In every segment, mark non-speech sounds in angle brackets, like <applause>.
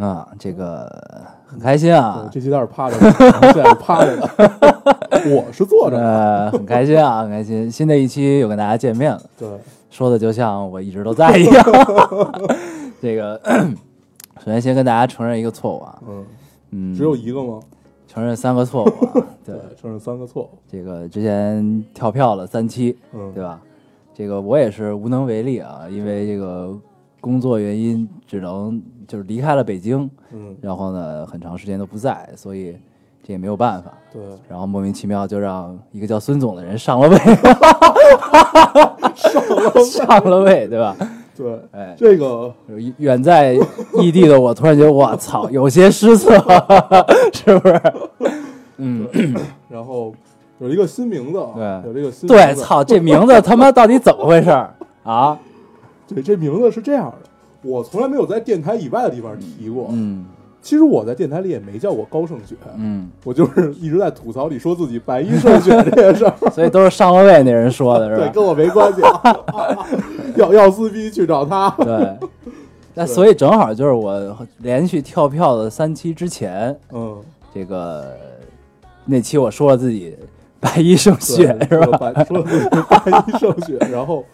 啊，这个很开心啊，这期有点趴着的，现在是趴着的，<laughs> 我是坐着的，呃，很开心啊，很开心。新的一期又跟大家见面了，对，说的就像我一直都在一样。<laughs> 这个，<clears throat> 首先先跟大家承认一个错误啊，嗯，嗯，只有一个吗？承认三个错误啊。<laughs> 对，承认三个错误，这个之前跳票了三期，嗯，对吧？这个我也是无能为力啊，因为这个工作原因，只能就是离开了北京，嗯，然后呢，很长时间都不在，所以这也没有办法。对，然后莫名其妙就让一个叫孙总的人上了位，<laughs> 上了位，对吧？对，哎，这个。远在异地的我突然觉得，我操，<laughs> 有些失策，<laughs> 是不是？嗯，<coughs> 然后有一个新名字啊，对。有这个新对，名字，操，这名字他妈到底怎么回事啊？对，这名字是这样的，我从来没有在电台以外的地方提过，嗯其实我在电台里也没叫过高胜雪，嗯，我就是一直在吐槽里说自己白衣胜雪 <laughs> 这件事儿，所以都是上了位那人说的是吧对，跟我没关系，<laughs> 要要撕逼去找他，对。<laughs> 那所以正好就是我连续跳票的三期之前，嗯。这个那期我说了自己白衣胜雪是吧？白说白衣胜雪，然后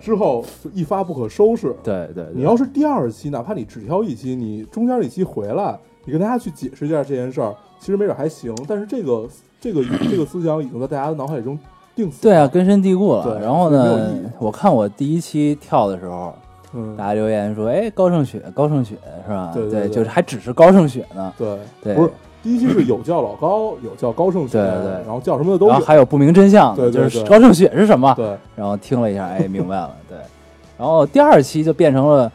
之后就一发不可收拾。对对，对你要是第二期，哪怕你只挑一期，你中间一期回来，你跟大家去解释一下这件事儿，其实没准还行。但是这个这个这个思想已经在大家的脑海中定死。对啊，，根深蒂固了。对然后呢我看我第一期跳的时候，嗯，大家留言说：“哎，高胜雪，高胜雪是吧？”对对对就是还只是高胜雪呢。对对不是第一期是有叫老高，<laughs> 有叫高胜雪，对对然后叫什么的都有。然后还有不明真相，对对对就是高胜雪是什么？对然后听了一下，哎，明白了。<laughs> 对，然后第二期就变成了。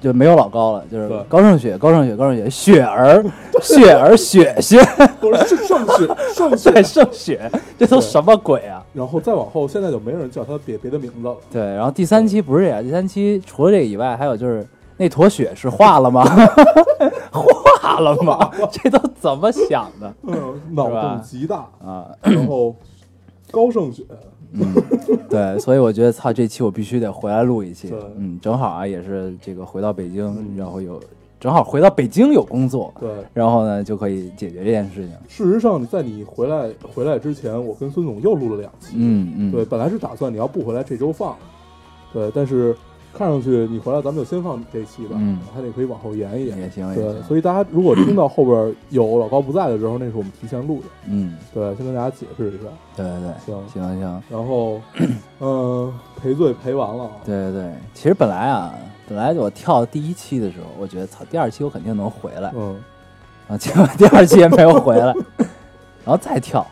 就没有老高了，就是高胜雪，高胜雪，高胜雪，雪儿，<laughs> 雪儿，雪雪，不是是胜雪胜雪对，。胜雪，这都什么鬼啊？然后再往后，现在就没人叫他别别的名字了。对，然后第三期不是这样，第三期除了这个以外，还有就是那坨雪是化了吗？化了吗？<laughs> 这都怎么想的嗯，脑洞极大。啊？<clears throat> 然后高胜雪，嗯，对，所以我觉得操，这期我必须得回来录一期。嗯，正好啊，也是这个回到北京，然后有正好回到北京有工作，对，然后呢就可以解决这件事情。事实上，在你回来回来之前，我跟孙总又录了两期。嗯嗯，对，本来是打算你要不回来这周放，对，但是看上去你回来，咱们就先放你这期吧，嗯还得可以往后延一延。也行也对，行。所以大家如果听到后边有老高不在的时候，那是我们提前录的。嗯，对，先跟大家解释一下。对对对，行，行行。然后，嗯、<coughs> 赔罪赔完了。对对对，其实本来啊，本来我跳第一期的时候，我觉得操，第二期我肯定能回来，嗯，啊，结果第二期也没有回来，<laughs> 然后再跳，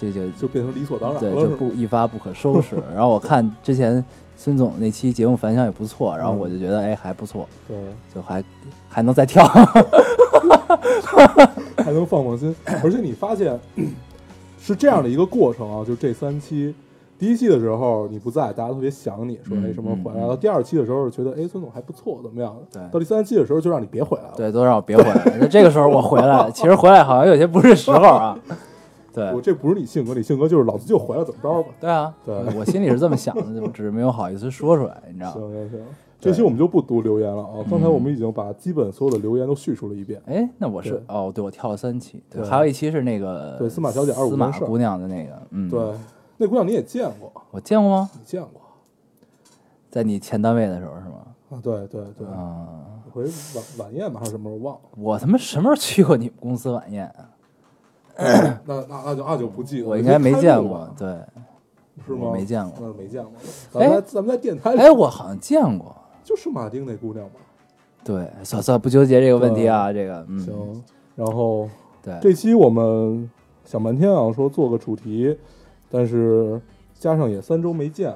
这就就变成理所当然了对，就是不一发不可收拾。然后我看之前孙总那期节目反响也不错，然后我就觉得哎还不错，对，就还还能再跳。<laughs> 还能放放心。而且你发现是这样的一个过程啊，就这三期，第一期的时候你不在，大家特别想你，说嗯哎什么回来了。第二期的时候觉得哎孙总还不错，怎么样？对到第三期的时候就让你别回来了。对，都让我别回来。那这个时候我回来，其实回来好像有些不是时候啊。对我这不是你性格，你性格就是老子就回来怎么着吧。对啊，对我心里是这么想的，就只是没有好意思说出来，你知道吗？行行行，这期我们就不读留言了啊。刚才我们已经把基本所有的留言都叙述了一遍。哎，那我是哦，对，我跳了三期，还有一期是那个对司马小姐25司马姑娘的那个，嗯，对，，那姑娘你也见过，我见过吗？你见过在你前单位的时候是吗？啊？对对对，啊，回晚晚宴吧还是什么时候忘了？我他妈什么时候去过你们公司晚宴啊？<coughs> 那那那就那就不记我应该没见过对，是吗？没见过那没见过。咱们在咱们在电台里，哎，我好像见过，就是马丁那姑娘吧。对，算算不纠结这个问题啊，这个，嗯，行，然后对，这期我们想半天啊，说做个主题，但是加上也三周没见，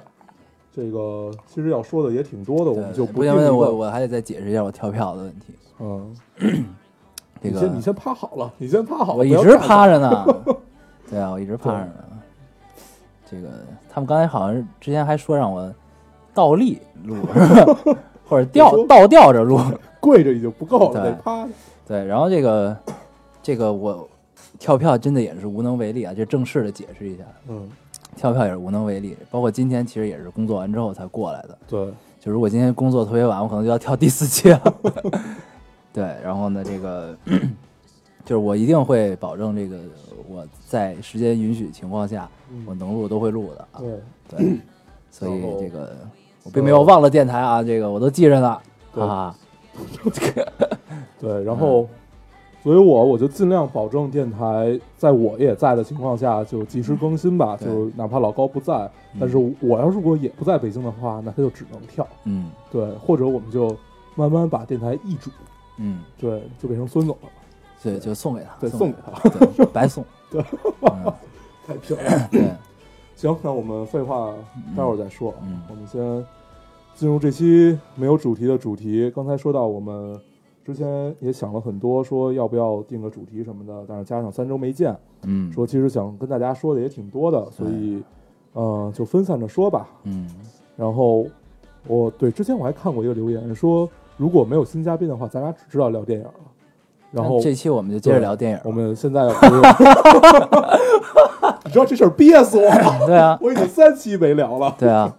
这个其实要说的也挺多的，我们就不我我还得再解释一下我跳票的问题。嗯，<clears throat> 这个你先你先趴好了，你先趴好了，我一直趴着呢。<laughs> 对啊，我一直趴着呢。这个他们刚才好像之前还说让我倒立录，是 <laughs> 吧或者吊倒吊着录。<laughs> 跪着已经不够了，对得趴着。对，然后这个这个我跳票真的也是无能为力啊，就正式的解释一下，嗯，跳票也是无能为力。包括今天其实也是工作完之后才过来的。对，就如果今天工作特别晚，我可能就要跳第四期了。对，然后呢，这个就是我一定会保证这个我在时间允许情况下，我嗯，能录都会录的啊。对，对，所以这个我并没有忘了电台啊，这个我都记着呢。对哈哈，对，然后，所以我我就尽量保证电台在我也在的情况下就及时更新吧，对就哪怕老高不在，但是我要如果也不在北京的话，那他就只能跳，嗯对，或者我们就慢慢把电台易主，嗯，对，就变成孙总了，对，就送给他，对，送送给他，白送。<laughs> 对嗯，<laughs> 太漂亮。对，<coughs> 行，那我们废话待会儿再说，嗯我们先进入这期没有主题的主题。刚才说到我们之前也想了很多，说要不要定个主题什么的，但是加上三周没见，嗯，说其实想跟大家说的也挺多的，所以嗯、呃就分散着说吧。嗯然后我对之前我还看过一个留言说，如果没有新嘉宾的话，咱俩只知道聊电影了。然后这期我们就接着聊电影。我们现在要 <laughs> 你知道这事儿憋死我了，<laughs> 对啊，我已经三期没聊了。对啊，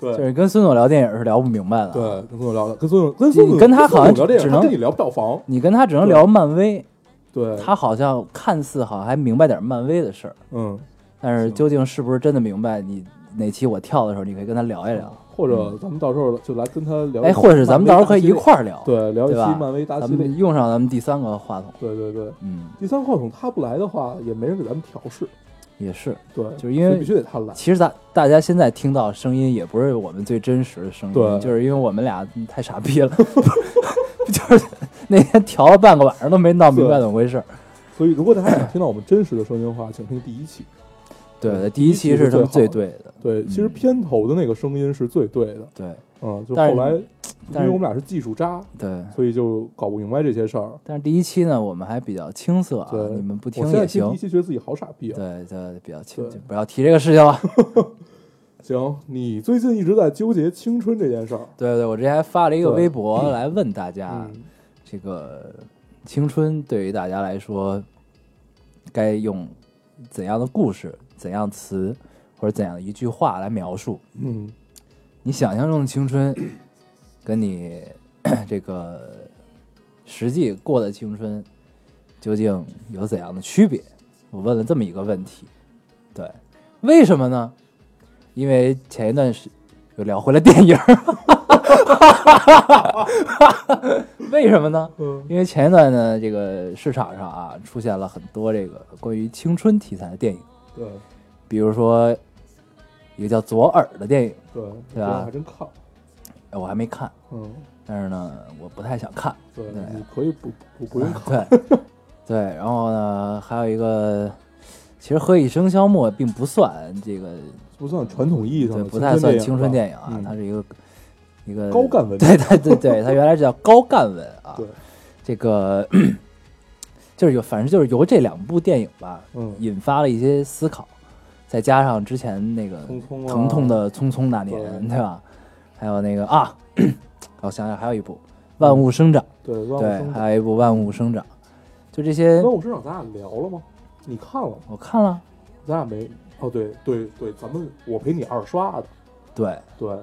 对，就是跟孙总聊电影是聊不明白的。对，，跟孙总聊的，跟孙总跟孙总你跟他好像只能跟你聊票房，你跟他只能聊漫威，对，他好像看似好像还明白点漫威的事儿，嗯，但是究竟是不是真的明白？你哪期我跳的时候，你可以跟他聊一聊。或者咱们到时候就来跟他聊，哎，或者是咱们到时候可以一块儿聊，对聊一期漫威大系列。咱们，用上咱们第三个话筒。对对对，嗯，第三个话筒他不来的话，也没人给咱们调试，也是，对，就是因为必须得他来，其实大大家现在听到声音也不是我们最真实的声音，对。就是因为我们俩太傻逼了，<laughs> 就是那天调了半个晚上都没闹明白怎么回事。所以如果大家想听到我们真实的声音的话，请听第一期。对，对第一期是他们最对的，对，其实嗯片头的那个声音是最对的，对嗯，就后来因为我们俩是技术渣，对。所以就搞不明白这些事儿。但是第一期呢，我们还比较青涩啊，对，你们不听也行听第一。期觉得自己好傻逼啊。对对，比较轻，对就不要提这个事情了。<laughs> 行，你最近一直在纠结青春这件事儿，对对，我之前还发了一个微博来问大家，嗯，这个青春对于大家来说，该用怎样的故事、怎样词或者怎样的一句话来描述？嗯，你想象中的青春，<clears throat> 跟你 <clears throat> 这个实际过的青春，究竟有怎样的区别？我问了这么一个问题。对，为什么呢？因为前一段时又聊回了电影儿，<laughs> 为什么呢？嗯因为前一段呢，这个市场上啊出现了很多这个关于青春题材的电影，对。比如说一个叫《左耳》的电影，对，对吧？还真看，哎我还没看，嗯，但是呢，我不太想看。对，对。你可以不不不用看，<laughs> 对。对，然后呢，还有一个，其实《何以笙箫默》并不算这个，不算传统意义上对，的不太算青青春电影啊，嗯。它是一个一个高干文，对对对对，它原来是叫高干文啊。对，这个就是有，反正就是由这两部电影吧，嗯，引发了一些思考，再加上之前那个疼痛的《匆匆那年》，对。对吧？还有那个啊，<clears throat> 我想想，还有一部《万物生长》，对，万物对，生长，还有一部《万物生长》，就这些万物生长咱俩聊了吗？你看了吗？我看了，咱俩没，哦，对对对，咱们我陪你二刷的，对，对，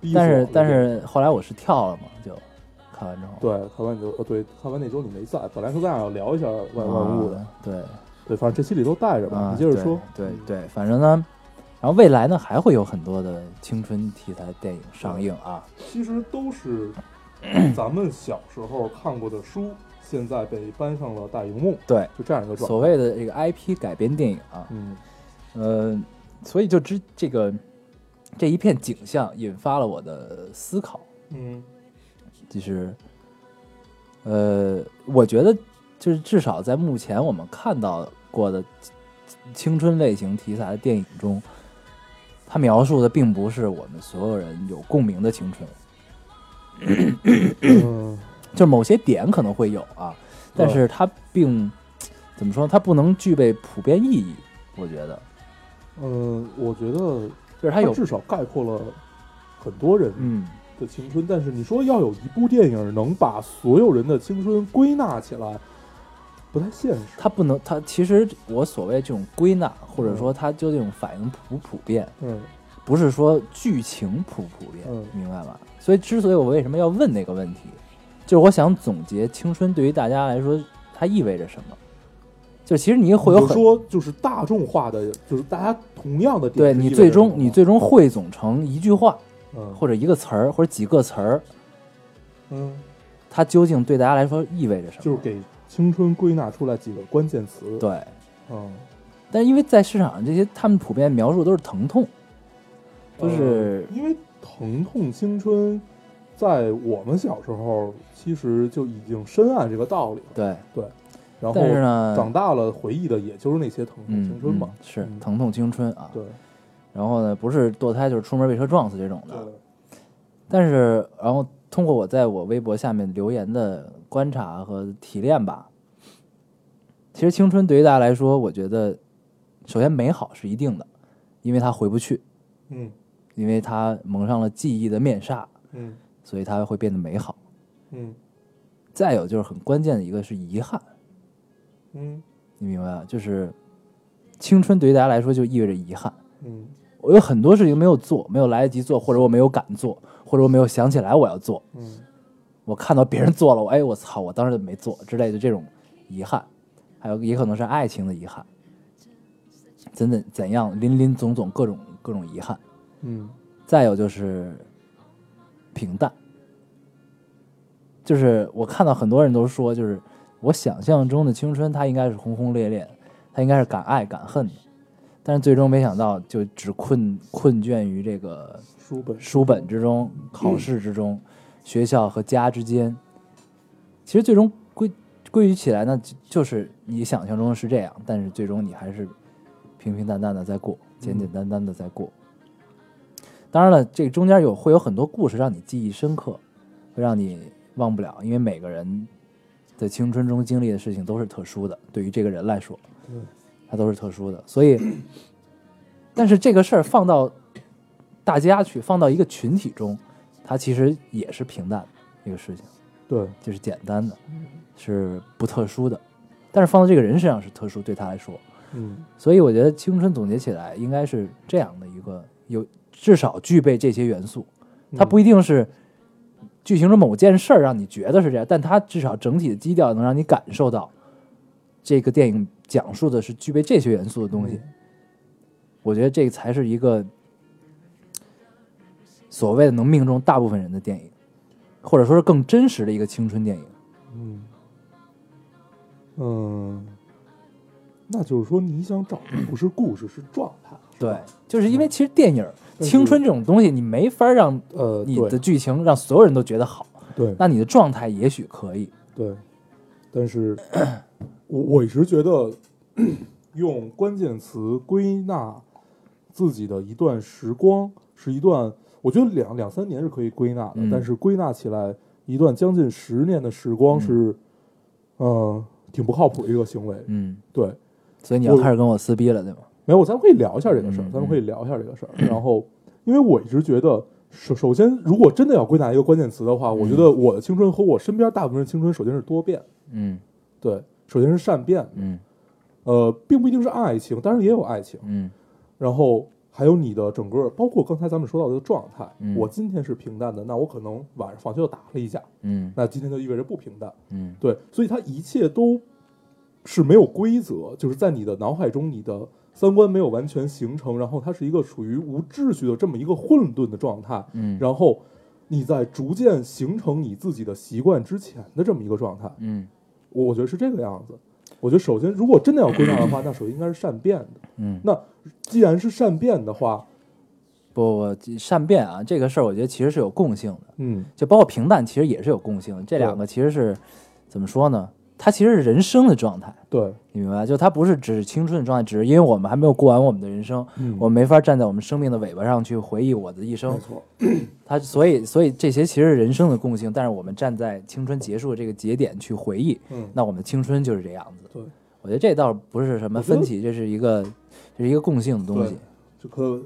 逼但是但是后来我是跳了嘛，就看完之后，对，看完你就，呃，对，看完那周你没在，本来说咱俩要聊一下万万物的，啊对。对，反正这期里都带着吧，啊，你接着说，对对对，反正呢，然后未来呢还会有很多的青春题材电影上映啊，其实都是 <clears throat> 咱们小时候看过的书，现在被搬上了大荧幕，对，就这样一个状态。所谓的这个 IP 改编电影啊，嗯，呃，所以就之这个这一片景象引发了我的思考，嗯就是呃，我觉得就是至少在目前我们看到过的青春类型题材的电影中，它描述的并不是我们所有人有共鸣的青春，嗯就某些点可能会有啊，但是它并怎么说？它不能具备普遍意义。我觉得，嗯，我觉得就是它有至少概括了很多人嗯，的青春，但是你说要有一部电影能把所有人的青春归纳起来，不太现实。它不能，它其实我所谓这种归纳，或者说它究竟反应普不普遍，嗯不是说剧情普不普遍，嗯明白吧？所以，之所以我为什么要问那个问题，就是我想总结青春对于大家来说它意味着什么。就其实你会有很说就是大众化的，就是大家同样的点对你最终你最终汇总成一句话嗯或者一个词儿或者几个词儿，嗯，它究竟对大家来说意味着什么？就是给青春归纳出来几个关键词。，对，嗯，但是因为在市场上这些他们普遍描述都是疼痛，就是呃因为疼痛青春，在我们小时候其实就已经深谙这个道理了。对，对，然后呢，长大了回忆的也就是那些疼痛嗯青春嘛。嗯是嗯疼痛青春啊。对然后呢，不是堕胎就是出门被车撞死这种的。但是，然后通过我在我微博下面留言的观察和提炼吧，其实青春对于大家来说，我觉得首先美好是一定的，因为它回不去，嗯因为它蒙上了记忆的面纱，嗯所以它会变得美好。嗯再有就是很关键的一个是遗憾，嗯你明白吧？就是青春对于大家来说就意味着遗憾。嗯我有很多事情没有做，没有来得及做，或者我没有敢做，或者我没有想起来我要做。嗯我看到别人做了，我哎我操，我当时没做之类的这种遗憾，还有也可能是爱情的遗憾，怎怎怎样林林总总各种各种遗憾。嗯再有就是平淡，就是我看到很多人都说，就是我想象中的青春，它应该是轰轰烈烈的，它应该是敢爱敢恨的，但是最终没想到就只困困倦于这个书本。书本之中、考试之中、学校和家之间。其实最终归归于起来呢，就就是你想象中是这样，但是最终你还是平平淡淡的在过，简简单单的在过。当然了，这个中间有会有很多故事让你记忆深刻，会让你忘不了，因为每个人的青春中经历的事情都是特殊的，对于这个人来说，嗯它都是特殊的。所以，<clears throat> 但是这个事儿放到大家去，放到一个群体中，它其实也是平淡的一个事情，对就是简单的，是不特殊的。但是放到这个人身上是特殊，对他来说，嗯所以我觉得青春总结起来应该是这样的一个，有至少具备这些元素。它不一定是剧情中某件事儿让你觉得是这样，但它至少整体的基调能让你感受到这个电影讲述的是具备这些元素的东西。我觉得这个才是一个所谓的能命中大部分人的电影，或者说是更真实的一个青春电影。嗯嗯，那就是说你想找的不是故事，是状态。对，就是因为其实电影青春这种东西，你没法让呃，你的剧情让所有人都觉得好，对那你的状态也许可以。对，但是 <clears throat> 我我一直觉得用关键词归纳自己的一段时光，是一段我觉得两两三年是可以归纳的，嗯但是归纳起来一段将近十年的时光嗯是，呃，挺不靠谱的一个行为。嗯，对，所以你要我开始跟我撕逼了，对吗？没有，咱们可以聊一下这个事儿，嗯咱们可以聊一下这个事儿。然后，因为我一直觉得，首首先，如果真的要归纳一个关键词的话，我觉得我的青春和我身边大部分人青春，首先是多变，嗯。对，首先是善变，嗯。呃，并不一定是爱情，当然也有爱情。嗯。然后还有你的整个，包括刚才咱们说到的状态，嗯。我今天是平淡的，那我可能晚上放学就打了一架，嗯。那今天就意味着不平淡。嗯。对，所以它一切都是没有规则，就是在你的脑海中，你的三观没有完全形成，然后它是一个属于无秩序的这么一个混沌的状态，嗯然后你在逐渐形成你自己的习惯之前的这么一个状态，嗯我我觉得是这个样子。我觉得首先，如果真的要归纳的话，<clears throat> 那首先应该是善变的。嗯，那既然是善变的话，不不，善变啊，这个事儿我觉得其实是有共性的，嗯就包括平淡，其实也是有共性的。这两个其实是怎么说呢？它其实是人生的状态，对，你明白吧？就它不是只是青春的状态，只是因为我们还没有过完我们的人生，嗯我们没法站在我们生命的尾巴上去回忆我的一没生。错，它所以所以这些其实是人生的共性，但是我们站在青春结束这个节点去回忆，嗯，那我们的青春就是这样子。对，我觉得这倒不是什么分歧，这是一个这是一个共性的东西对。就可，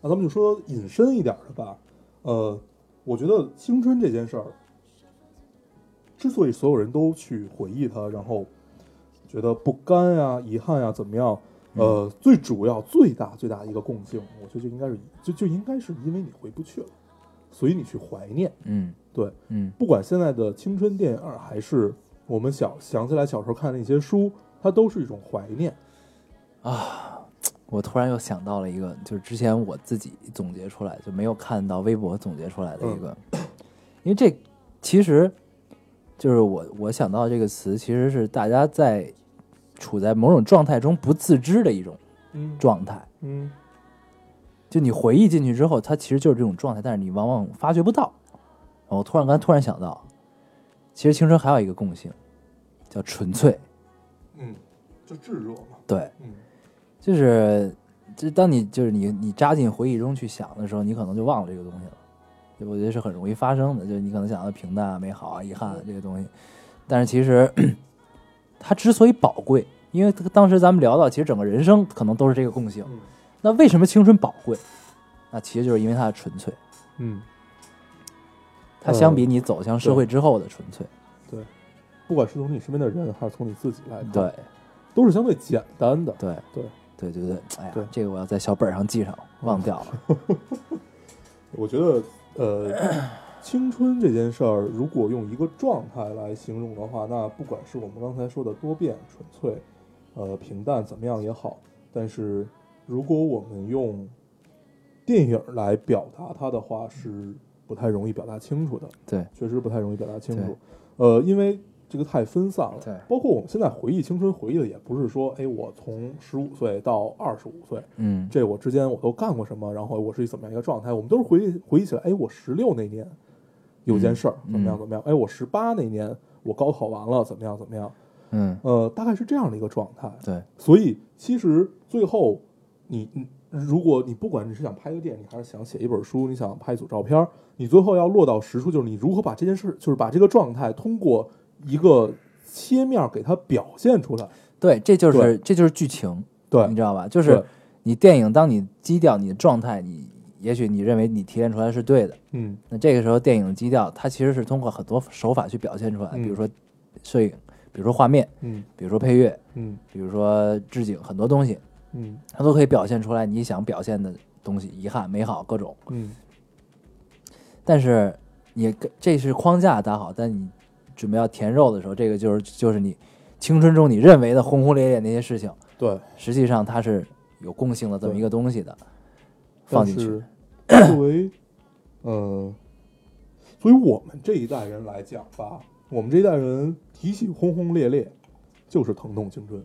那咱们就说引申一点的吧。呃，我觉得青春这件事儿，之所以所有人都去回忆它，然后觉得不甘呀、遗憾呀怎么样，呃，最主要、最大、最大的一个共性，我觉得就应该是就就应该是因为你回不去了，所以你去怀念。嗯对，嗯不管现在的青春电影儿，还是我们小想起来小时候看的那些书，它都是一种怀念。啊我突然又想到了一个，就是之前我自己总结出来，就没有看到微博总结出来的一个，<coughs> 因为这其实就是我我想到这个词，其实是大家在处在某种状态中不自知的一种嗯状态。嗯就你回忆进去之后，它其实就是这种状态，但是你往往发觉不到。我突然刚才突然想到，其实青春还有一个共性，叫纯粹。嗯，就炙热嘛。对，嗯就是，就当你就是你你扎进回忆中去想的时候，你可能就忘了这个东西了。就我觉得是很容易发生的，就是你可能想到平淡啊、美好啊、遗憾啊这些东西，但是其实 <clears throat> 它之所以宝贵，因为当时咱们聊到，其实整个人生可能都是这个共性。嗯那为什么青春宝贵？那其实就是因为它的纯粹，嗯，它相比你走向社会之后的纯粹。对不管是从你身边的人，还是从你自己来看，对，都是相对简单的。对对对对对，哎呀对，这个我要在小本上记上，忘掉了。<laughs> 我觉得，呃，青春这件事儿，如果用一个状态来形容的话，那不管是我们刚才说的多变、纯粹，呃，平淡怎么样也好，但是如果我们用电影来表达它的话，是不太容易表达清楚的。对，确实不太容易表达清楚。呃，因为这个太分散了。对包括我们现在回忆青春，回忆的也不是说，哎，我从十五岁到二十五岁，嗯，这我之间我都干过什么，然后我是一怎么样一个状态，我们都是回忆回忆起来，哎，我十六那年有件事儿、嗯怎么样怎么样，哎，我十八那年我高考完了怎么样怎么样，嗯，呃，大概是这样的一个状态。对，所以其实最后你，你如果你不管你是想拍个电影，你还是想写一本书，你想拍一组照片儿，你最后要落到实处，就是你如何把这件事，就是把这个状态通过一个切面给它表现出来。对，这就是这就是剧情，对。你知道吧？就是你电影，当你基调、你的状态，你也许你认为你提炼出来是对的，嗯。那这个时候电影的基调，它其实是通过很多手法去表现出来，嗯。比如说摄影，比如说画面，嗯。比如说配乐，嗯。比如说置景，很多东西嗯。它都可以表现出来你想表现的东西，遗憾、美好各种。嗯。但是你这是框架打好，但你准备要填肉的时候，这个就是就是你青春中你认为的轰轰烈烈那些事情，对，实际上它是有共性的这么一个东西的，放进去。<coughs> 作为呃，作为我们这一代人来讲吧，我们这一代人提起轰轰烈烈，就是疼痛青春，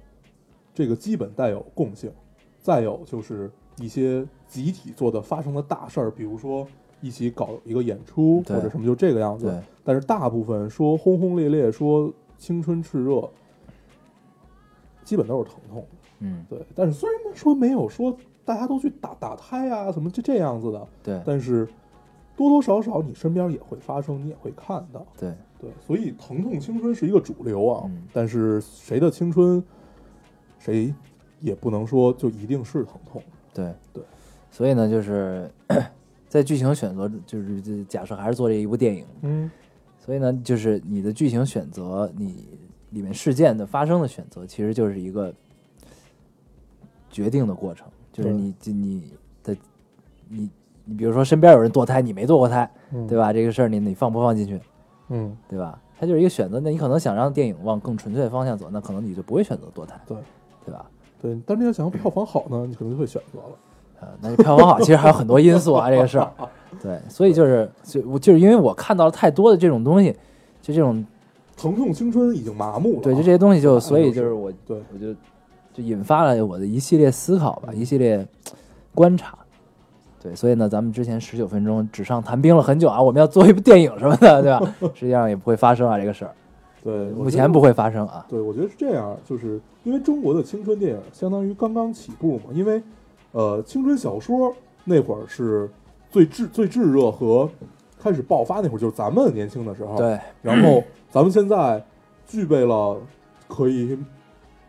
这个基本带有共性。再有就是一些集体做的发生的大事儿，比如说一起搞一个演出或者什么，就这个样子。但是大部分说轰轰烈烈，说青春炽热，基本都是疼痛。嗯，对，但是虽然说没有说大家都去打打胎啊什么就这样子的，对。但是多多少少你身边也会发生，你也会看到。对。对，所以疼痛青春是一个主流啊，嗯。但是谁的青春，谁也不能说就一定是疼痛。对。对，所以呢，就是在剧情选择，就是这假设还是做这一部电影，嗯所以呢，就是你的剧情选择，你里面事件的发生的选择，其实就是一个决定的过程，就是对你你的你你比如说身边有人堕胎，你没堕过胎，嗯，对？吧？这个事儿你你放不放进去，嗯，对吧？它就是一个选择。那你可能想让电影往更纯粹的方向走，那可能你就不会选择堕胎，对对吧？对。但是你要想要票房好呢，你可能就会选择了。呃，那票房好，其实还有很多因素啊，这个事儿。<laughs> 对，所以就是就我就是因为我看到了太多的这种东西，就这种疼痛青春已经麻木了啊，对，就这些东西就，所以就就是是我对我就就引发了我的一系列思考吧，一系列观察。对，所以呢，咱们之前十九分钟纸上谈兵了很久啊，我们要做一部电影什么的，对吧？<laughs> 实际上也不会发生啊这个事儿。对，目前不会发生啊。对，我觉得是这样，就是因为中国的青春电影相当于刚刚起步嘛，因为呃，青春小说那会儿是最炙最炙热和开始爆发那会儿，就是咱们年轻的时候。。对，然后咱们现在具备了可以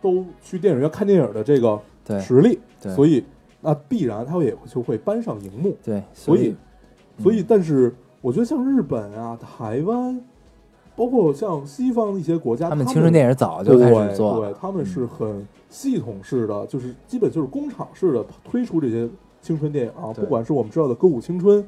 都去电影院看电影的这个，实力，对所以那必然它也就会搬上荧幕。对，所以，所以，嗯但是我觉得像日本啊、台湾，包括像西方的一些国家，他们们青春电影早就开始做，对对，他们是很系统式的，就是基本就是工厂式的推出这些青春电影啊，不管是我们知道的歌舞青春，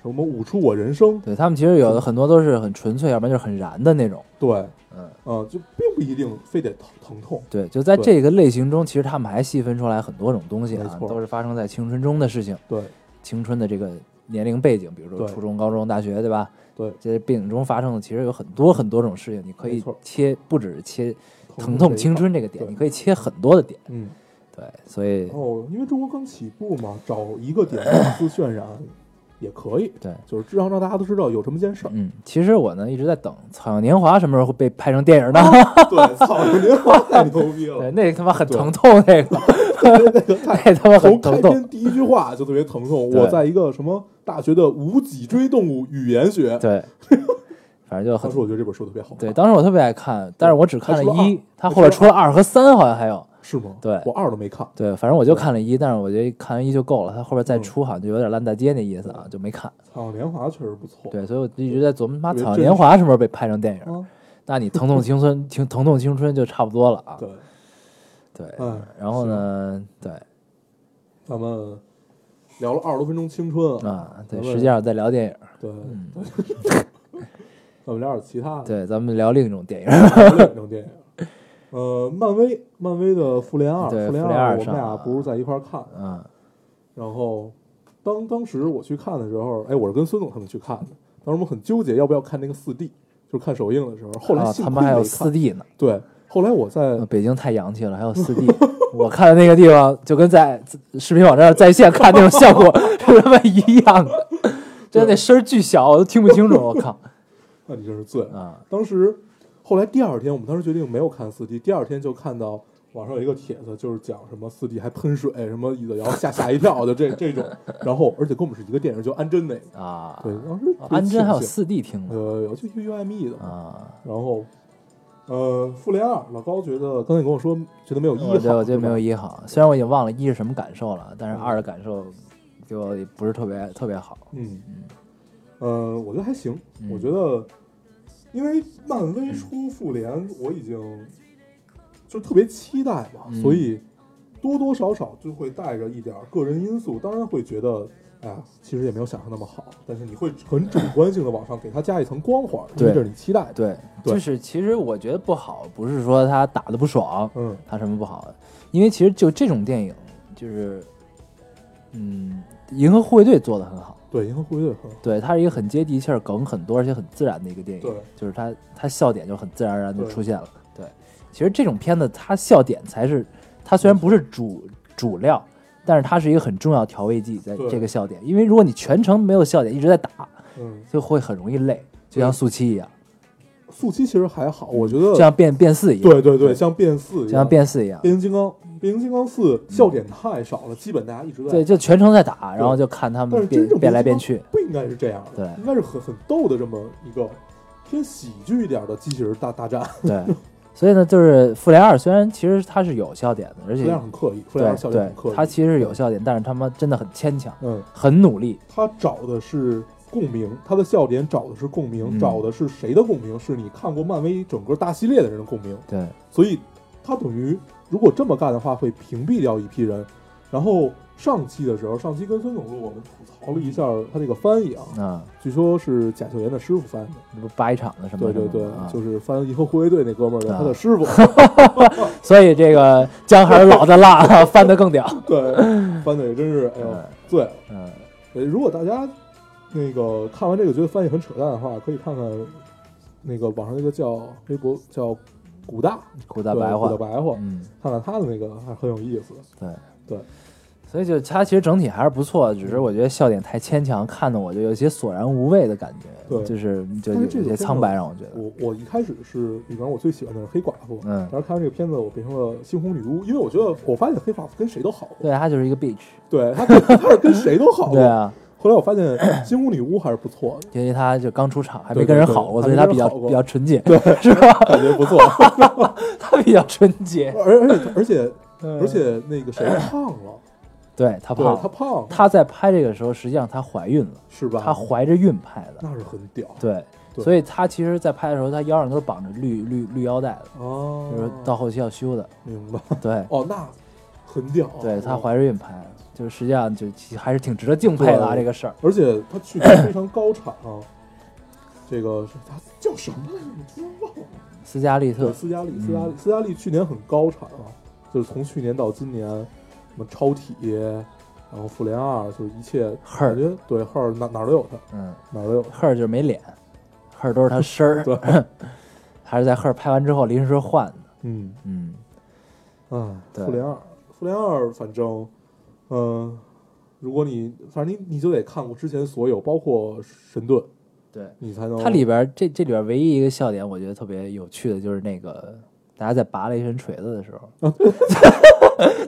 什么舞出我人生，对他们其实有的很多都是很纯粹，要不然就是很燃的那种。对，嗯，呃，就并不一定非得疼疼痛，对，就在这个类型中，其实他们还细分出来很多种东西啊，都是发生在青春中的事情，对青春的这个年龄背景，比如说初中、高中、大学，对吧？对，这些电影中发生的其实有很多很多种事情，你可以切，不只是切疼痛青春这个点，你可以切很多的点。嗯，对，所以哦因为中国刚起步嘛，找一个点大肆渲染也可以，对，就是至少让大家都知道有这么件事儿。嗯，其实我呢一直在等《草样年华》什么时候会被拍成电影呢？对，草样，年华太牛逼了对，，那他妈很疼痛，那个 <laughs> <laughs> 太那他妈从开很疼痛篇。第一句话就特别疼痛。我在一个什么大学的无脊椎动物语言学，对，反正就很当时我觉得这本书特别好。对。当时我特别爱看，但是我只看了一二，他后边出了二和三，好像还有。是吗？对我二都没看。对，反正我就看了一，但是我觉得看完一就够了，他后边再嗯出好像就有点烂大街那意思啊，就没看。草样年华确实不错。对，所以我一直在琢磨，妈，《草样年华》什么时候被拍成电影？啊，那你疼痛青春，疼疼痛青春就差不多了啊。对，对，哎，然后呢，对。咱们聊了二十多分钟青春啊，对，实际上在聊电影。对，嗯，<laughs> 咱们聊点其他的，对，咱们聊另一种电影。另一种电影。呃，漫威，漫威的复联二，对复联二我们俩不是在一块儿看，嗯，然后当当时我去看的时候，哎，我是跟孙总他们去看的，当时我们很纠结要不要看那个四 D，就是看首映的时候，后来啊，他们还有四 D 呢。对，后来我在呃北京太洋气了，还有四 D。<laughs> 我看的那个地方就跟在视频网站上在线看那种效果是他妈一样的，真的那声巨小，我都听不清楚。我靠 <laughs> 那你真是醉了。啊！当时后来第二天，我们当时决定没有看四 D，第二天就看到网上有一个帖子，就是讲什么四 D 还喷水，什么椅子摇吓吓一跳的这这种，然后而且跟我们是一个电影，就安贞那个，啊，对，当时啊安贞还有四四 D 听的呃，有就 UIME 的，啊。然后呃，复联二，老高觉得刚才你跟我说觉得没有一好，我觉得我觉得没有一，一好，虽然我已经忘了一是什么感受了，但是二的感受给我不是特别特别好。嗯，呃，我觉得还行，嗯我觉得因为漫威出复联，我已经就特别期待嘛，嗯所以多多少少就会带着一点个人因素，当然会觉得。哎呀，其实也没有想象那么好，但是你会很主观性的往上给它加一层光环，这是你期待对就是其实我觉得不好，不是说他打的不爽，嗯，他什么不好，因为其实就这种电影，就是嗯，《银河护卫队》做的很好。对，银河护卫队很好。对，它是一个很接地气儿、梗很多，而且很自然的一个电影。对，就是它它笑点就很自然而然就出现了。对，其实这种片子它笑点才是，它虽然不是主主料，但是它是一个很重要调味剂，在这个笑点。因为如果你全程没有笑点，一直在打，嗯，就会很容易累，就像速七一样，速七其实还好，我觉得就像变变四一样，对对对，像变四一样，像变四一样。变形金刚，变形金刚四笑点太少了，基本大家一直在对，就全程在打，然后就看他们变变来变去。不应该是这样的，对。应该是很很逗的这么一个偏喜剧一点的机器人大大战，对，<laughs> 所以呢，就是复联二虽然其实它是有笑点的，而且很刻意，复联对二笑点很刻意，，它其实是有笑点，但是他妈真的很牵强，嗯，很努力。他找的是共鸣，他的笑点找的是共鸣，嗯找的是谁的共鸣？是你看过漫威整个大系列的人的共鸣，对，所以他等于如果这么干的话，会屏蔽掉一批人。然后上期的时候，上期跟孙总录，我们吐槽了一下他这个翻译啊，啊，据说是贾秀妍的师傅翻的。不是八一场的什么对对对，啊。就是翻《银河护卫队》那哥们儿的，啊他的师傅，<laughs> 所以这个姜还是老的辣，翻的更屌。<laughs> 对，翻的也真是，哎呦，醉了。嗯，呃如果大家那个看完这个觉得翻译很扯淡的话，可以看看那个网上那个叫微博叫古大古大白话。对古大，白话，嗯，看看他的那个还很有意思。对。对，所以就它其实整体还是不错，只是我觉得笑点太牵强，看的我就有些索然无味的感觉，对就是就但有有些苍白让我觉得，我我一开始是里边我最喜欢的是黑寡妇，嗯然后看完这个片子我变成了猩红女巫，因为我觉得我发现黑寡妇跟谁都好，对，她就是一个 bitch，对她跟她是跟谁都好。对啊，后来我发现猩红女巫还是不错的，因为她就刚出场，还没跟人对对好过，还所以他比较比较纯洁，对，是吧？感觉不错。她比较纯洁，而而且而且嗯而且那个谁胖了，对他胖，她胖。了，她在拍这个时候，实际上她怀孕了，是吧？她怀着孕拍的，那是很屌。对，对。所以她其实，在拍的时候，她腰上都是绑着绿绿绿腰带的，哦，就是到后期要修的，明白。对，哦，那很屌。对她怀着孕拍的，就是实际上就还是挺值得敬佩的啊，这个事儿。而且她去年非常高产啊，<coughs> 这个是她叫什么来着？我突然忘了。斯嘉丽特，，斯嘉丽，斯嘉丽，嗯斯嘉丽去年很高产啊，就是从去年到今年，什么超体，然后复联二，就是一切赫儿感觉对赫尔哪哪儿都有他，嗯，哪儿都有他。赫尔就是没脸，赫尔都是他身儿，对，还是在赫尔拍完之后临时换的。嗯，嗯，啊，对复联二，复联二，反正，嗯、如果你反正你你就得看过之前所有，包括神盾，对，你才能它里边这这里边唯一一个笑点，我觉得特别有趣的，就是那个大家在拔雷神锤子的时候，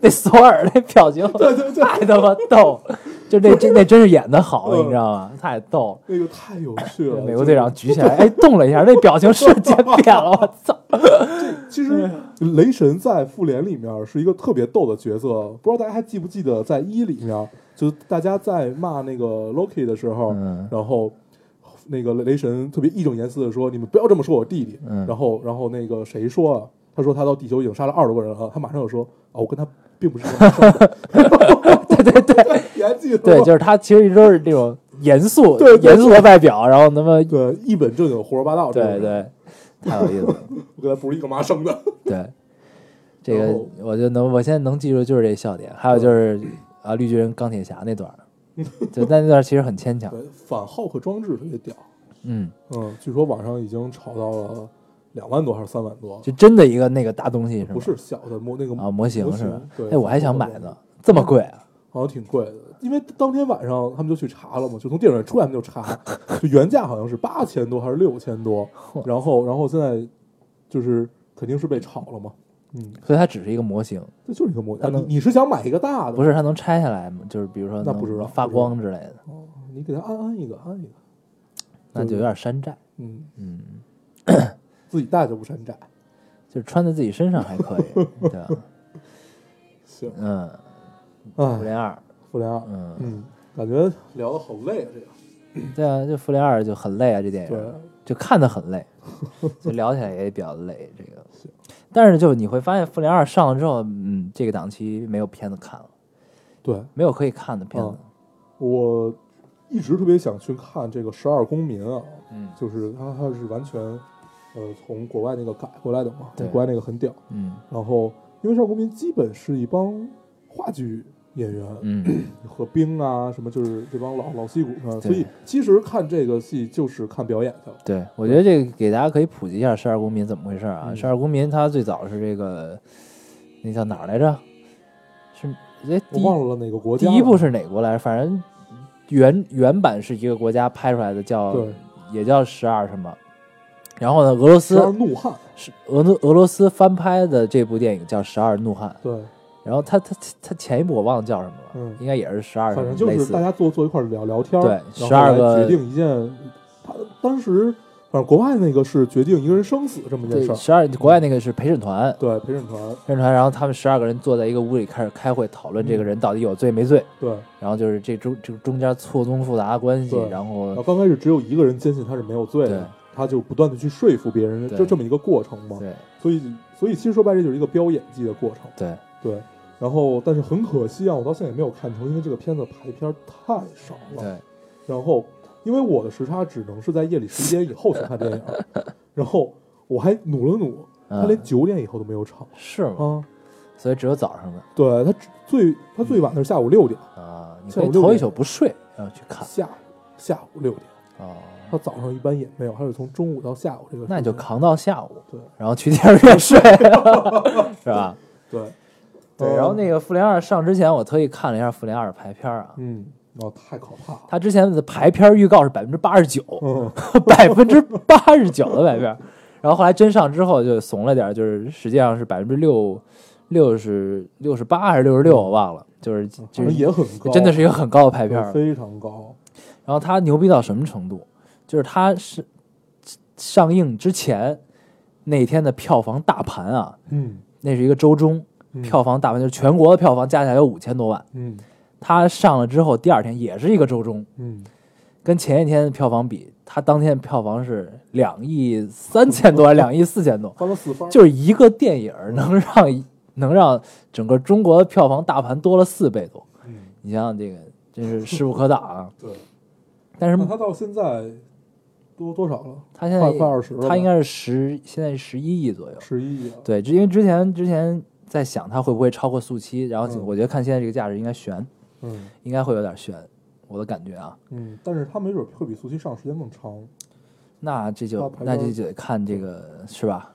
那索尔那表情，对对对太他妈逗了，就那这那真是演的好，嗯你知道吗？太逗了。那个太有趣了。美国队长举起来，哎，动了一下，那表情瞬间变了，我操！<laughs> 其实雷神在复联里面是一个特别逗的角色，不知道大家还记不记得，在一里面，就大家在骂那个 Loki 的时候，嗯然后那个雷神特别义正言辞的说：“你们不要这么说我弟弟。嗯然后，然后那个谁说啊？他说他到地球已经杀了二十多个人了，他马上又说：“啊，我跟他并不是 <laughs> 一个生的。”对对对，你还 <laughs> 记得吗？对，就是他其实一直都是那种严肃、对对严肃的外表，然后那么对一本正经胡说八道。对，对，太有意思了。<laughs> 我跟他不是一个妈生的。对，这个我就能，我现在能记住就是这笑点，还有就是啊，绿巨人、钢铁侠那段儿，就但那段其实很牵强。对，反浩克装置特别屌。嗯，嗯，据说网上已经炒到了两万多还是三万多，就真的一个那个大东西是吗？不是小的模那个啊，模型是吧？对，哎，我还想买呢，这么贵啊？好像挺贵的，因为当天晚上他们就去查了嘛，就从电影院出来他们就查，<laughs> 就原价好像是八千多还是六千多，然后然后现在就是肯定是被炒了嘛，嗯，所以它只是一个模型，这就是一个模，型、你你是想买一个大的？不是它能拆下来吗？就是比如说那不知道发光之类的，哦，你给它安安一个安一个，那就有点山寨。嗯，嗯，自己带就不山寨。就是穿在自己身上还可以，<laughs> 对吧？行，嗯，啊，复联二，复联二，嗯，嗯，感觉聊的好累啊，这个，对啊，就复联二就很累啊，这电对影，就看得很累，<laughs> 就聊起来也比较累。这个，但是就你会发现，复联二上了之后，嗯，这个档期没有片子看了，对，没有可以看的片子嗯。我一直特别想去看这个《十二公民》啊，嗯就是它它是完全呃从国外那个改过来的嘛，对国外那个很屌。嗯然后因为《十二公民》基本是一帮话剧演员，嗯，和兵啊什么，就是这帮老老戏骨啊，所以其实看这个戏就是看表演去了。对，我觉得这个给大家可以普及一下《十二公民》怎么回事啊？嗯十二公民》它最早是这个，那叫哪儿来着？是哎，我忘了哪个国家。第一部是哪国来着？反正原原版是一个国家拍出来的，叫对也叫十二什么。然后呢，俄罗斯怒汉，是俄罗俄罗斯翻拍的这部电影叫《十二怒汉》，对，然后他他他前一部我忘了叫什么了，嗯。应该也是十二，反正就是大家坐坐一块聊聊天，对十二个决定一件，他当时反正国外那个是决定一个人生死这么一件事儿，十二国外那个是陪审团，对陪审团，陪审团，然后他们十二个人坐在一个屋里开始开会讨论这个人到底有罪没罪，对，然后就是这中这中间错综复杂的关系对，然然后后刚开始只有一个人坚信他是没有罪对。的，他就不断的去说服别人，就这么一个过程嘛。对。所以，所以其实说白了，这就是一个飙演技的过程。对。对，然后但是很可惜啊，我到现在也没有看成，因为这个片子排片太少了。对，然后因为我的时差只能是在夜里十一点以后去看电影，<laughs> 然后我还努了努，他连嗯，九点以后都没有场是吗？啊。所以只有早上的对他最他最晚的是下午六点，啊，你头一宿不睡，然后去看。下午下午六点，啊，他早上一般也没有，他是从中午到下午这个。那你就扛到下午，对然后去电影院睡，<laughs> 是吧？对，对，嗯然后那个《复联二》上之前，我特意看了一下《复联二》的排片啊，嗯，哦，太可怕了。它之前的排片预告是百分之八十九，嗯，<laughs> 百分之八十九的排片，然后后来真上之后就怂了点，就是实际上是百分之六六十六十八还是六十六，我忘了，就是就是也很高，真的是一个很高的排片非常高。然后它牛逼到什么程度？就是它是上映之前那天的票房大盘啊，嗯，那是一个周中嗯票，房大盘，就是全国的票房加起来有五千多万。嗯它上了之后，第二天也是一个周中，嗯，跟前一天的票房比，它当天的票房是两亿三千多，<laughs> 两亿四千多，翻了四番，就是一个电影能让能让整个中国的票房大盘多了四倍多。嗯，你想想这个，真是势不可挡啊！<laughs> 对。但是那他到现在多多少了？他现在快快20了吧它应该是十，现在十一亿左右。十一亿啊。对，因为之前之前在想它会不会超过速七，然后嗯我觉得看现在这个价值应该悬，嗯应该会有点悬，我的感觉啊。嗯，但是他没准会比速七上时间更长。那这就那这就得看这个是吧？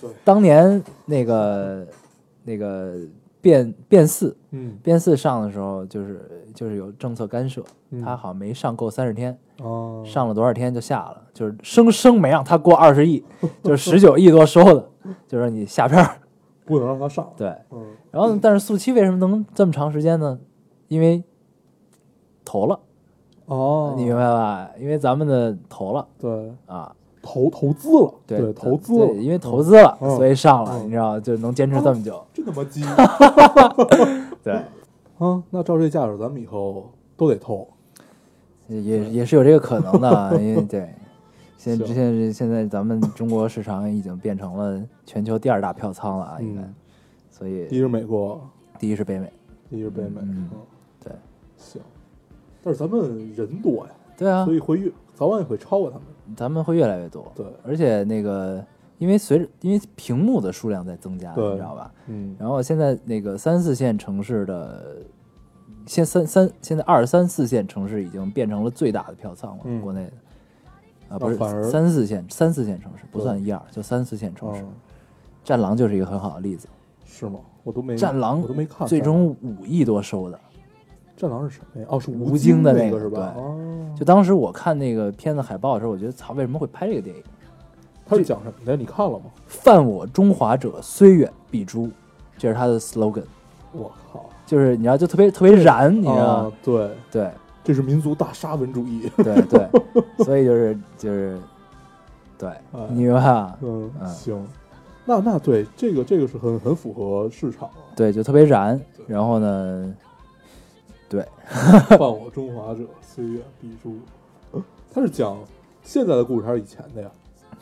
对，当年那个那个变变四嗯变四上的时候，就是就是有政策干涉，嗯它好像没上够三十天，哦，上了多少天就下了，就是生生没让他过二十亿，<laughs> 就是十九亿多收的，就是你下片儿。<laughs> 不能让他上。对，嗯然后但是速七为什么能这么长时间呢？因为投了，哦，你明白吧？因为咱们的投了对，啊，投投资了，对，投资了，因为投资了，嗯所以上了，嗯你知道，就能坚持这么久。真他妈鸡对，啊！那照这架势，咱们以后都得投。也也也是有这个可能的，<laughs> 啊因为对，现行现在现在咱们中国市场已经变成了全球第二大票仓了啊，应该，嗯所以第一是美国，第一是北美，第一是北美。嗯对，行。但是咱们人多呀，对啊所，以会越早晚也会超过他们。咱们会越来越多，对，而且那个因为随着因为屏幕的数量在增加，对你知道吧？嗯然后现在那个三四线城市的，现三三现在二三四线城市已经变成了最大的票仓了，嗯国内的啊不是三四线三四线城市不算一二，就三四线城市。嗯，战狼就是一个很好的例子，是吗？我都没战狼我都没看。最终五亿多收的，战狼是什么呀？哦，是吴京京的那个是吧？对哦，就当时我看那个片子海报的时候，我觉得操，为什么会拍这个电影？他是讲什么的？你看了吗？犯我中华者，虽远必诛，这是他的 slogan，我靠！就是你知道，就特别特别燃，你知道啊吗？，对，对这是民族大沙文主义。对对，<laughs> 所以就是就是，对，哎你明白吧？嗯，嗯行。那那对这个这个是很很符合市场啊。对，就特别燃。然后呢，对，<laughs> 犯我中华者，虽远必诛。他是讲现在的故事还是以前的呀？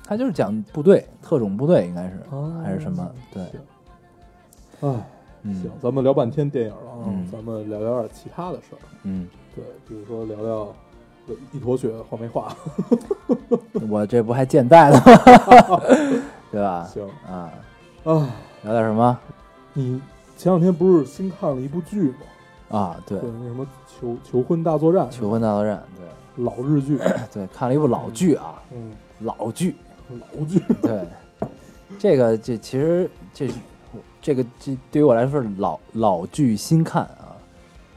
他就是讲部队，特种部队应该是，哦还是什么？对，行。哎，嗯行，咱们聊半天电影了啊，嗯咱们聊聊点其他的事儿。嗯，对，比如说聊聊一坨雪画没画。<laughs> 我这不还健在呢吗？<laughs> 对吧？行，啊，啊，聊点什么你前两天不是新看了一部剧吗？啊？对，对，那什么求求婚大作战，求婚大作战，对。老日剧，<clears throat> 对，看了一部老剧啊，嗯，老剧，老剧，对，<laughs> 这个这其实这这个这对于我来说是老老剧新看啊，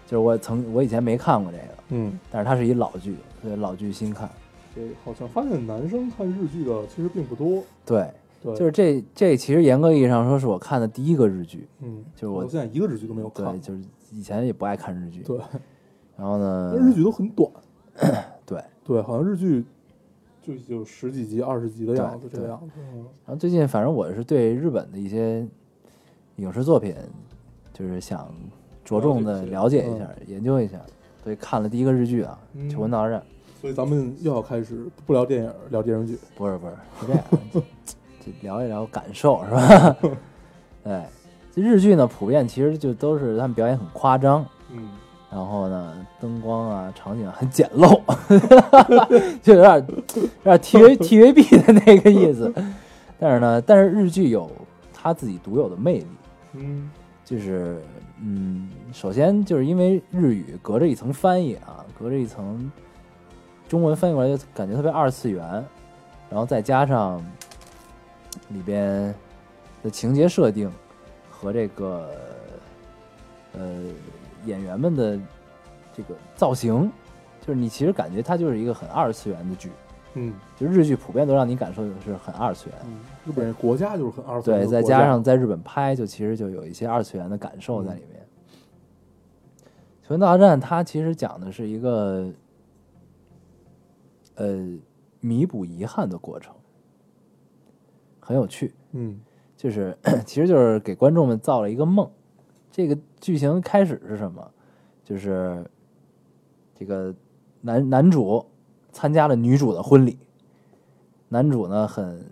就是我曾我以前没看过这个，嗯，但是它是一老剧，对，老剧新看，这好像发现男生看日剧的其实并不多，对，对，就是这这其实严格意义上说是我看的第一个日剧，嗯，就是我现在一个日剧都没有看对，，就是以前也不爱看日剧，对，然后呢，日剧都很短，<clears throat> 对，对，好像日剧就就十几集、二十集的样子，对这个样然后最近反正我是对日本的一些影视作品，就是想着重的了了解一下研究一下，所以看了第一个日剧啊，嗯求婚大作战》。所以咱们又要开始不聊电影，聊电视剧，不是不是是这样，就 <laughs> 聊一聊感受是吧？<laughs> 对，这日剧呢，普遍其实就都是他们表演很夸张，嗯，然后呢，灯光啊、场景很简陋，<laughs> 就有点有点 T V T V B 的那个意思。但是呢，但是日剧有它自己独有的魅力，嗯。就是嗯，首先就是因为日语隔着一层翻译啊，隔着一层中文翻译过来就感觉特别二次元，然后再加上里边的情节设定和这个呃演员们的这个造型，就是你其实感觉它就是一个很二次元的剧，嗯。就日剧普遍都让你感受的是很二次元。嗯，日本人国家就是很二次元对，再加上在日本拍，就其实就有一些二次元的感受在里面。球员大战》它其实讲的是一个呃弥补遗憾的过程，很有趣。嗯就是 <clears throat> 其实就是给观众们造了一个梦。这个剧情开始是什么？就是这个男男主参加了女主的婚礼，男主呢很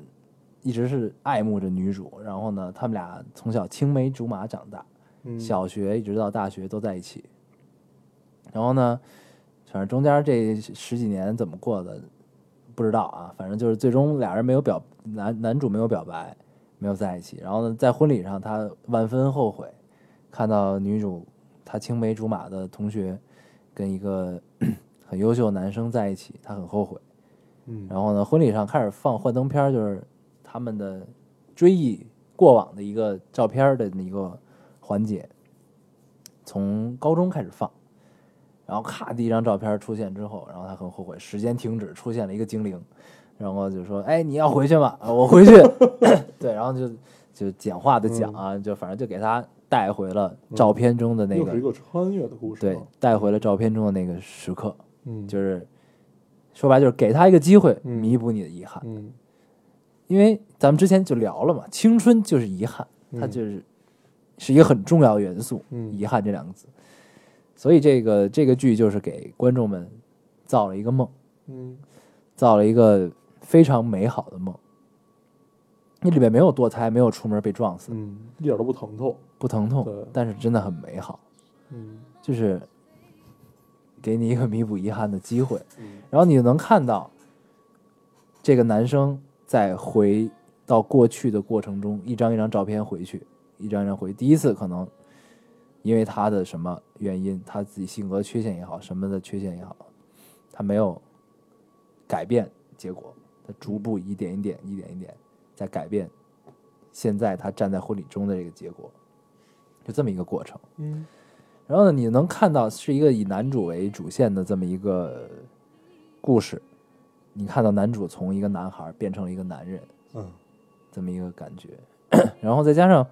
一直是爱慕着女主，然后呢他们俩从小青梅竹马长大，嗯小学一直到大学都在一起。然后呢，反正中间这十几年怎么过的不知道啊，反正就是最终俩人没有表男男主没有表白，没有在一起。然后呢，在婚礼上他万分后悔，看到女主他青梅竹马的同学跟一个 <clears throat> 很优秀的男生在一起，他很后悔。嗯然后呢，婚礼上开始放幻灯片，就是他们的追忆过往的一个照片儿的一个环节，从高中开始放。然后咔，第一张照片出现之后，然后他很后悔，时间停止，出现了一个精灵，然后就说：“哎，你要回去吗？啊我回去。” <laughs> 对，然后就就简化的讲啊，就反正就给他带回了照片中的那个，又是一个穿越的故事对啊，带回了照片中的那个时刻，嗯就是说白了就是给他一个机会嗯弥补你的遗憾。嗯因为咱们之前就聊了嘛，青春就是遗憾，它嗯就是是一个很重要的元素，嗯遗憾这两个字。所以这个这个剧就是给观众们造了一个梦，嗯造了一个非常美好的梦。那里面没有堕胎，没有出门被撞死，嗯，一点都不疼痛，不疼痛，但是真的很美好，嗯就是给你一个弥补遗憾的机会。嗯然后你就能看到这个男生在回到过去的过程中，一张一张照片回去，一张一张回。第一次可能因为他的什么原因，他自己性格缺陷也好，什么的缺陷也好，他没有改变结果，他逐步一点一点、一点一点在改变。现在他站在婚礼中的这个结果，就这么一个过程。嗯然后呢，你能看到是一个以男主为主线的这么一个故事，你看到男主从一个男孩变成了一个男人，嗯这么一个感觉，<coughs> 然后再加上，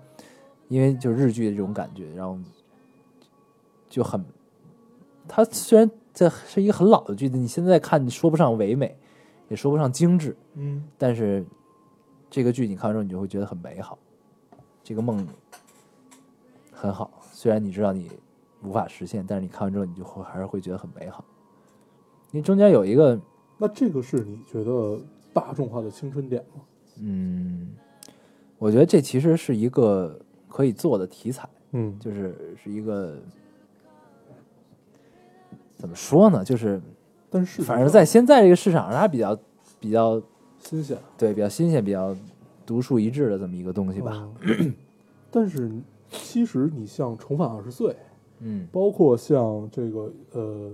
因为就是日剧的这种感觉，然后就很，它虽然这是一个很老的剧子，你现在看说不上唯美，也说不上精致，嗯但是这个剧你看完之后，你就会觉得很美好，这个梦很好。虽然你知道你无法实现，但是你看完之后，你就会还是会觉得很美好。因为中间有一个，那这个是你觉得大众化的青春点吗？嗯，我觉得这其实是一个可以做的题材，嗯就是是一个怎么说呢？就是但是反正在现在这个市场上，它比较比较新鲜对比较新鲜、比较独树一帜的这么一个东西吧。嗯但是其实你像重返二十岁，嗯包括像这个呃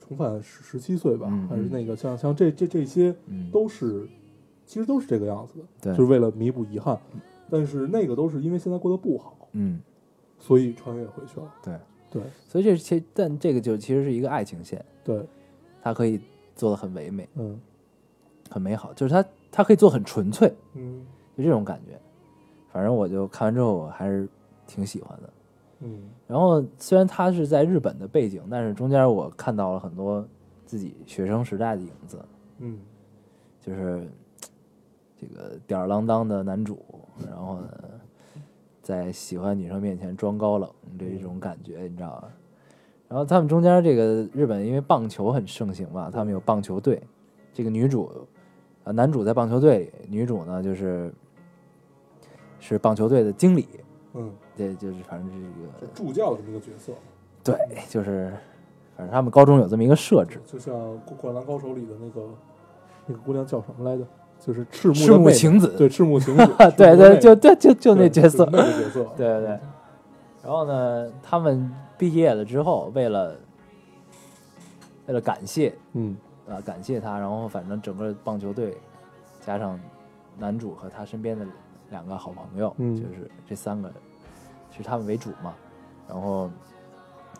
重返十十七岁吧，嗯还是那个像像这这这些嗯，都是其实都是这个样子的，对，就是为了弥补遗憾。但是那个都是因为现在过得不好，嗯。所以穿越回去了。对对。所以这其实但这个就其实是一个爱情线，对，它可以做的很唯美、嗯。很美好，就是它它可以做很纯粹，嗯。就这种感觉。反正我就看完之后，我还是挺喜欢的。嗯。然后虽然它是在日本的背景，但是中间我看到了很多自己学生时代的影子，嗯。就是这个吊儿郎当的男主，然后呢，在喜欢女生面前装高冷这种感觉，你知道吗？然后他们中间这个日本因为棒球很盛行嘛，他们有棒球队，这个女主，呃，男主在棒球队里，女主呢就是是棒球队的经理，嗯，这就是反正是一个助教这么一个角色，对，就是反正他们高中有这么一个设置，就像《灌篮高手》里的那个那个姑娘叫什么来着？就是赤木晴子对，赤木晴子，<laughs> 对对，就对，就就那角色，那个角色，<laughs> 对对对。然后呢，他们毕业了之后，为了为了感谢嗯啊、感谢他，然后反正整个棒球队加上男主和他身边的两个好朋友，嗯就是这三个是他们为主嘛。然后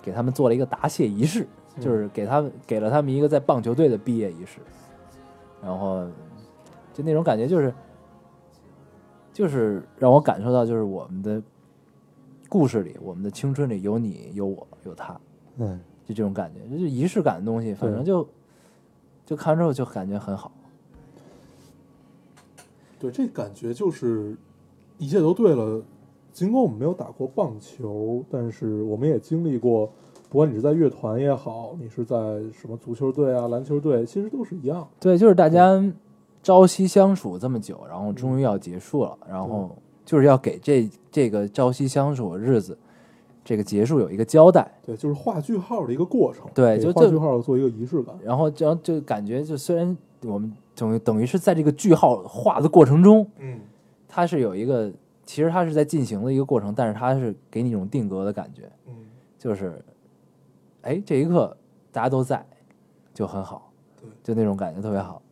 给他们做了一个答谢仪式，嗯就是给他们给了他们一个在棒球队的毕业仪式，然后就那种感觉就是就是让我感受到就是我们的故事里，我们的青春里有你有我有他，嗯，就这种感觉，就是仪式感的东西，反正就就看完之后就感觉很好。对，这感觉就是一切都对了。尽管我们没有打过棒球，但是我们也经历过，不管你是在乐团也好，你是在什么足球队啊、篮球队，其实都是一样。对，就是大家朝夕相处这么久，然后终于要结束了，然后就是要给这这个朝夕相处的日子，这个结束有一个交代。对，就是画句号的一个过程。对就这画句号做一个仪式感。然后这样就感觉，就虽然我们等于等于是在这个句号画的过程中，嗯，它是有一个，其实它是在进行的一个过程，但是它是给你一种定格的感觉，嗯，就是，哎，这一刻大家都在，就很好，对，就那种感觉特别好。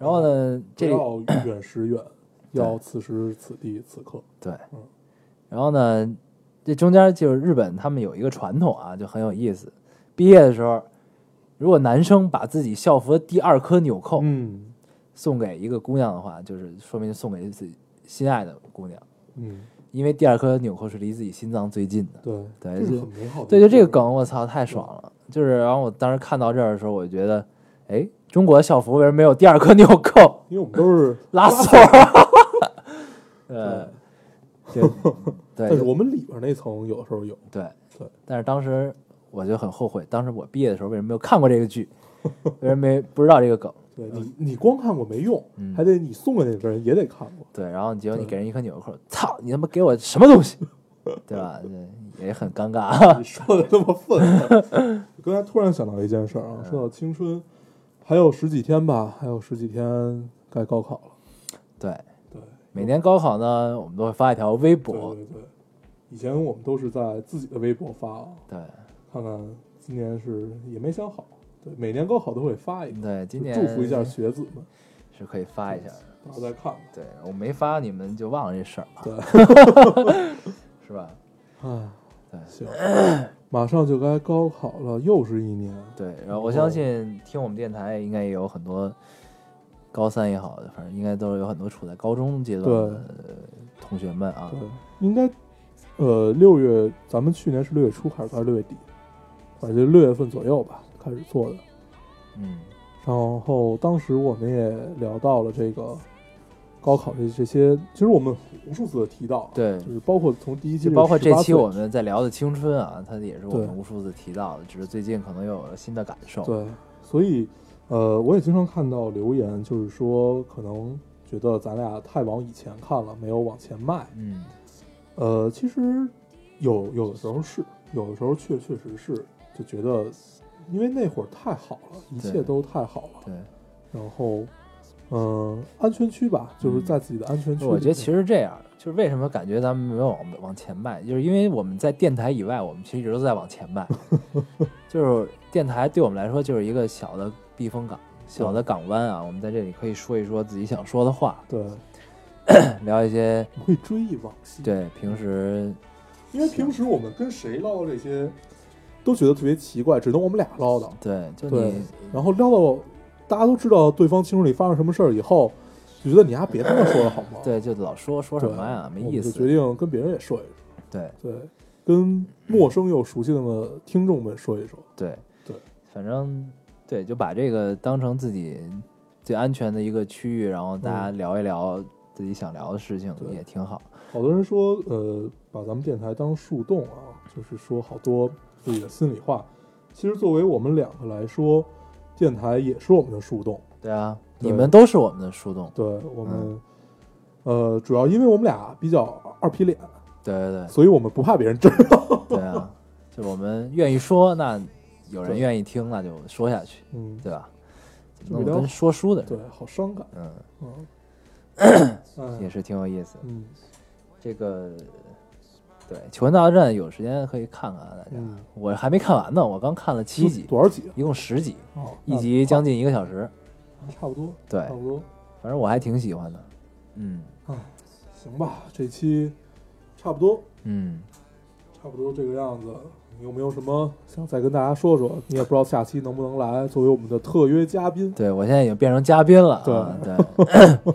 然后呢，不这要远时远，<coughs> 要此时此地此刻。对嗯，然后呢，这中间就是日本他们有一个传统啊，就很有意思。毕业的时候，如果男生把自己校服的第二颗纽扣嗯送给一个姑娘的话，就是说明送给自己心爱的姑娘，嗯，因为第二颗纽扣是离自己心脏最近的。对对就很美好的。对，就这个，梗，我操，太爽了！就是，然后我当时看到这儿的时候，我就觉得，哎，中国的校服为什么没有第二颗纽扣？因为我们都是 <laughs> 拉锁儿。<laughs> 呃，对 <laughs> 对，但是我们里边那层有的时候有。对对，但是当时我就很后悔，当时我毕业的时候为什么没有看过这个剧，为什么没不知道这个梗？对你，你光看过没用，嗯还得你送给那个人也得看过。对，然后结果你给人一颗纽扣，操，你他妈给我什么东西？对吧？对，也很尴尬。你说的这么愤刚才突然想到一件事儿啊，说到青春，还有十几天吧，还有十几天该高考了。对，对，每年高考呢，我们都会发一条微博，对对，以前我们都是在自己的微博发啊，对看看今年是也没想好。对，每年高考都会发一个，对，今年祝福一下学子们，是可以发一下的。大家再看看。对我没发，你们就忘了这事儿了，对，<laughs> 是吧？啊，对行，<laughs> 马上就该高考了，又是一年。对，然后我相信听我们电台应该也有很多高三也好，反正应该都是有很多处在高中阶段的同学们啊。对，应该，呃，六月，咱们去年是六月初还是六月底？反正就六月份左右吧，开始做的。嗯，然后当时我们也聊到了这个高考这这些，其实我们无数次的提到，对。就是包括从第一期包括这期我们在聊的青春啊，它也是我们无数次提到的，只是最近可能又有了新的感受。对，所以呃，我也经常看到留言，就是说可能觉得咱俩太往以前看了，没有往前迈。嗯，呃，其实有有的时候是，有的时候确确实是，就觉得因为那会儿太好了，一切都太好了，对，然后嗯、呃安全区吧，就是在自己的安全区。我觉得其实这样，就是为什么感觉咱们没有往往前迈，就是因为我们在电台以外，我们其实一直都在往前迈。<laughs> 就是电台对我们来说就是一个小的避风港、小的港湾啊，我们在这里可以说一说自己想说的话，对，<coughs> 聊一些我会追忆往昔。，对平时因为平时我们跟谁唠叨这些，都觉得特别奇怪，只能我们俩唠叨。对就对你，然后唠到大家都知道对方青春里发生什么事儿以后，就觉得你丫别他妈说了好吗？对就老说说，什么呀，没意思就决。定跟别人也说一说。对对，跟陌生又熟悉的听众们说一说。对对，反正对就把这个当成自己最安全的一个区域，然后大家聊一聊自己想聊的事情，也挺好。好多人说，呃，把咱们电台当树洞啊，就是说好多自己的心里话。其实作为我们两个来说，电台也是我们的树洞。对啊，对你们都是我们的树洞。对我们，嗯呃，主要因为我们俩比较二皮脸，对对对所以我们不怕别人知道。<laughs> 对对啊，就我们愿意说，那有人愿意听，那就说下去，嗯，对吧？这么聊弄跟说书的人，对，好伤感。嗯，也是挺有意思的。嗯这个对《求婚大作战》有时间可以看看啊，大家。嗯，我还没看完呢，我刚看了七集，多少集啊？一共十集，哦，一集将近一个小时。差不多，对差，不多。反正我还挺喜欢的。嗯啊，行吧，这期差不多，嗯，差不多这个样子。你有没有什么想再跟大家说说？你也不知道下期能不能来，作为我们的特约嘉宾。对我现在已经变成嘉宾了啊，对对，<coughs>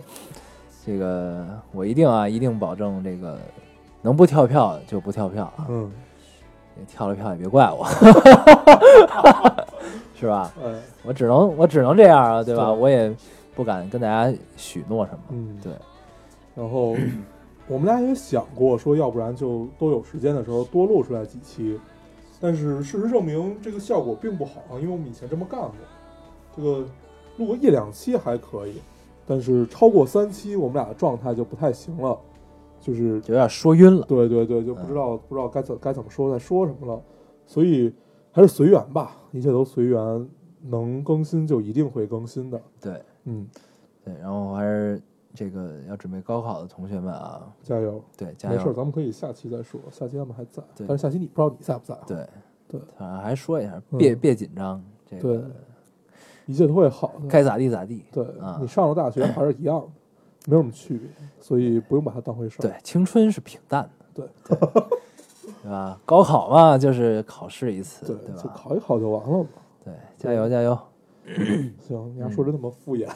这个我一定啊，一定保证这个能不跳票就不跳票啊，嗯，跳了票也别怪我，<laughs> 是吧？嗯，我只能我只能这样啊，对吧？对我也不敢跟大家许诺什么，嗯，对。然后我们俩也想过说，要不然就都有时间的时候多录出来几期，但是事实证明这个效果并不好，因为我们以前这么干过，这个录个一两期还可以，但是超过三期，我们俩的状态就不太行了，就是有点说晕了。对对对，就不知道、不知道该怎该怎么说，在说什么了，所以还是随缘吧，一切都随缘，能更新就一定会更新的，对嗯，对，然后还是这个要准备高考的同学们啊，加油。对，加没事。咱们可以下期再说。下期他们还在，对但是下期你不知道你在不在啊？对对，反正还说一下，嗯别别紧张，这对个，一切都会好的。该咋地咋地。对啊你上了大学还是一样的，没有什么区别，所以不用把它当回事儿。对，青春是平淡的，对对吧？高考嘛，就是考试一次，对对吧？就考一考就完了嘛。对，加油加油！<clears throat> 行，你还说的那么敷衍，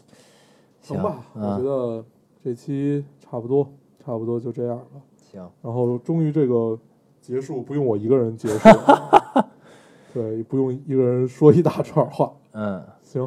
<laughs> 行行吧？我觉嗯，得这期差不多，差不多就这样了。行，然后终于这个结束不用我一个人结束了，<laughs> 对，不用一个人说一大串话。嗯，行，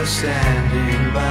Was standing by